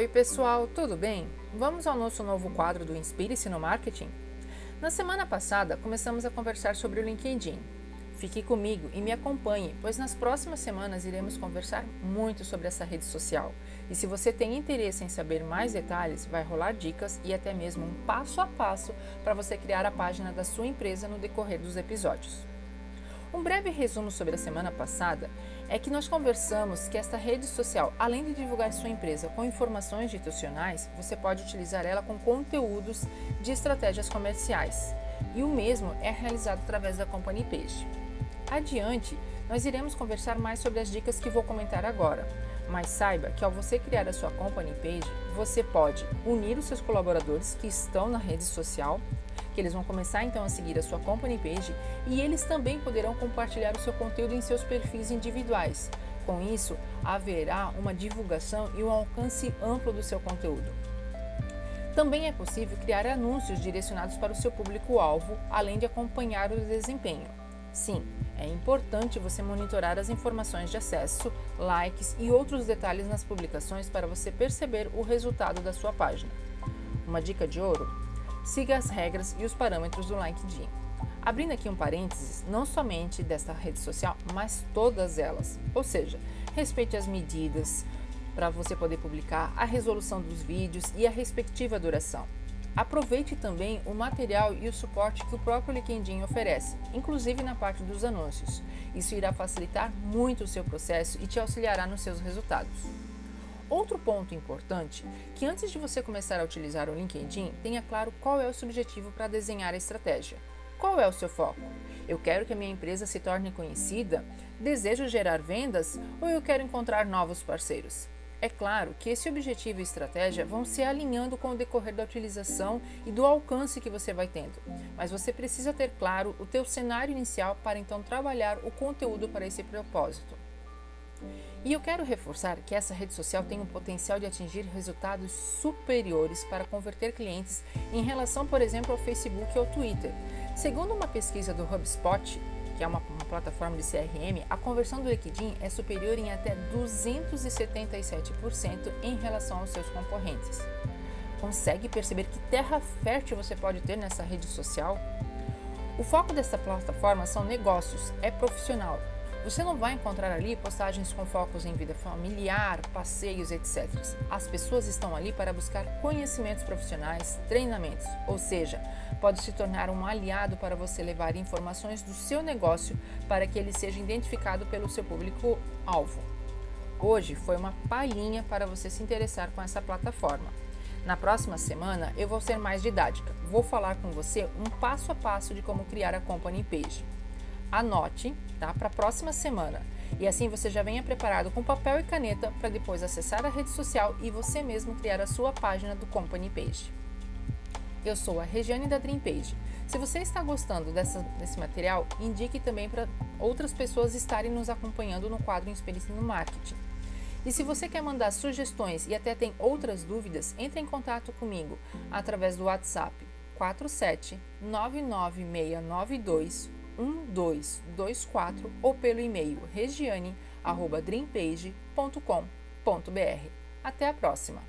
Oi, pessoal, tudo bem? Vamos ao nosso novo quadro do Inspire-se no Marketing? Na semana passada, começamos a conversar sobre o LinkedIn. Fique comigo e me acompanhe, pois nas próximas semanas iremos conversar muito sobre essa rede social. E se você tem interesse em saber mais detalhes, vai rolar dicas e até mesmo um passo a passo para você criar a página da sua empresa no decorrer dos episódios. Um breve resumo sobre a semana passada é que nós conversamos que esta rede social, além de divulgar sua empresa com informações institucionais, você pode utilizar ela com conteúdos de estratégias comerciais. E o mesmo é realizado através da Company Page. Adiante, nós iremos conversar mais sobre as dicas que vou comentar agora. Mas saiba que ao você criar a sua Company Page, você pode unir os seus colaboradores que estão na rede social que eles vão começar então a seguir a sua company page e eles também poderão compartilhar o seu conteúdo em seus perfis individuais. Com isso, haverá uma divulgação e um alcance amplo do seu conteúdo. Também é possível criar anúncios direcionados para o seu público-alvo, além de acompanhar o desempenho. Sim, é importante você monitorar as informações de acesso, likes e outros detalhes nas publicações para você perceber o resultado da sua página. Uma dica de ouro: siga as regras e os parâmetros do LinkedIn. Abrindo aqui um parênteses, não somente desta rede social, mas todas elas. Ou seja, respeite as medidas para você poder publicar, a resolução dos vídeos e a respectiva duração. Aproveite também o material e o suporte que o próprio LinkedIn oferece, inclusive na parte dos anúncios. Isso irá facilitar muito o seu processo e te auxiliará nos seus resultados. Outro ponto importante, que antes de você começar a utilizar o LinkedIn, tenha claro qual é o seu objetivo para desenhar a estratégia. Qual é o seu foco? Eu quero que a minha empresa se torne conhecida? Desejo gerar vendas ou eu quero encontrar novos parceiros? É claro que esse objetivo e estratégia vão se alinhando com o decorrer da utilização e do alcance que você vai tendo, mas você precisa ter claro o teu cenário inicial para então trabalhar o conteúdo para esse propósito. E eu quero reforçar que essa rede social tem o potencial de atingir resultados superiores para converter clientes em relação, por exemplo, ao Facebook ou ao Twitter. Segundo uma pesquisa do HubSpot, que é uma, uma plataforma de CRM, a conversão do LinkedIn é superior em até 277% em relação aos seus concorrentes. Consegue perceber que terra fértil você pode ter nessa rede social? O foco dessa plataforma são negócios, é profissional você não vai encontrar ali postagens com focos em vida familiar, passeios, etc. As pessoas estão ali para buscar conhecimentos profissionais, treinamentos, ou seja, pode se tornar um aliado para você levar informações do seu negócio para que ele seja identificado pelo seu público-alvo. Hoje foi uma palhinha para você se interessar com essa plataforma. Na próxima semana eu vou ser mais didática. Vou falar com você um passo a passo de como criar a Company Page anote tá, para a próxima semana. E assim você já venha preparado com papel e caneta para depois acessar a rede social e você mesmo criar a sua página do Company Page. Eu sou a Regiane da Dream Page. Se você está gostando dessa, desse material, indique também para outras pessoas estarem nos acompanhando no quadro Inspire-se no Marketing. E se você quer mandar sugestões e até tem outras dúvidas, entre em contato comigo através do WhatsApp 47 99692 1224 ou pelo e-mail regiane.dreampage.com.br. Até a próxima!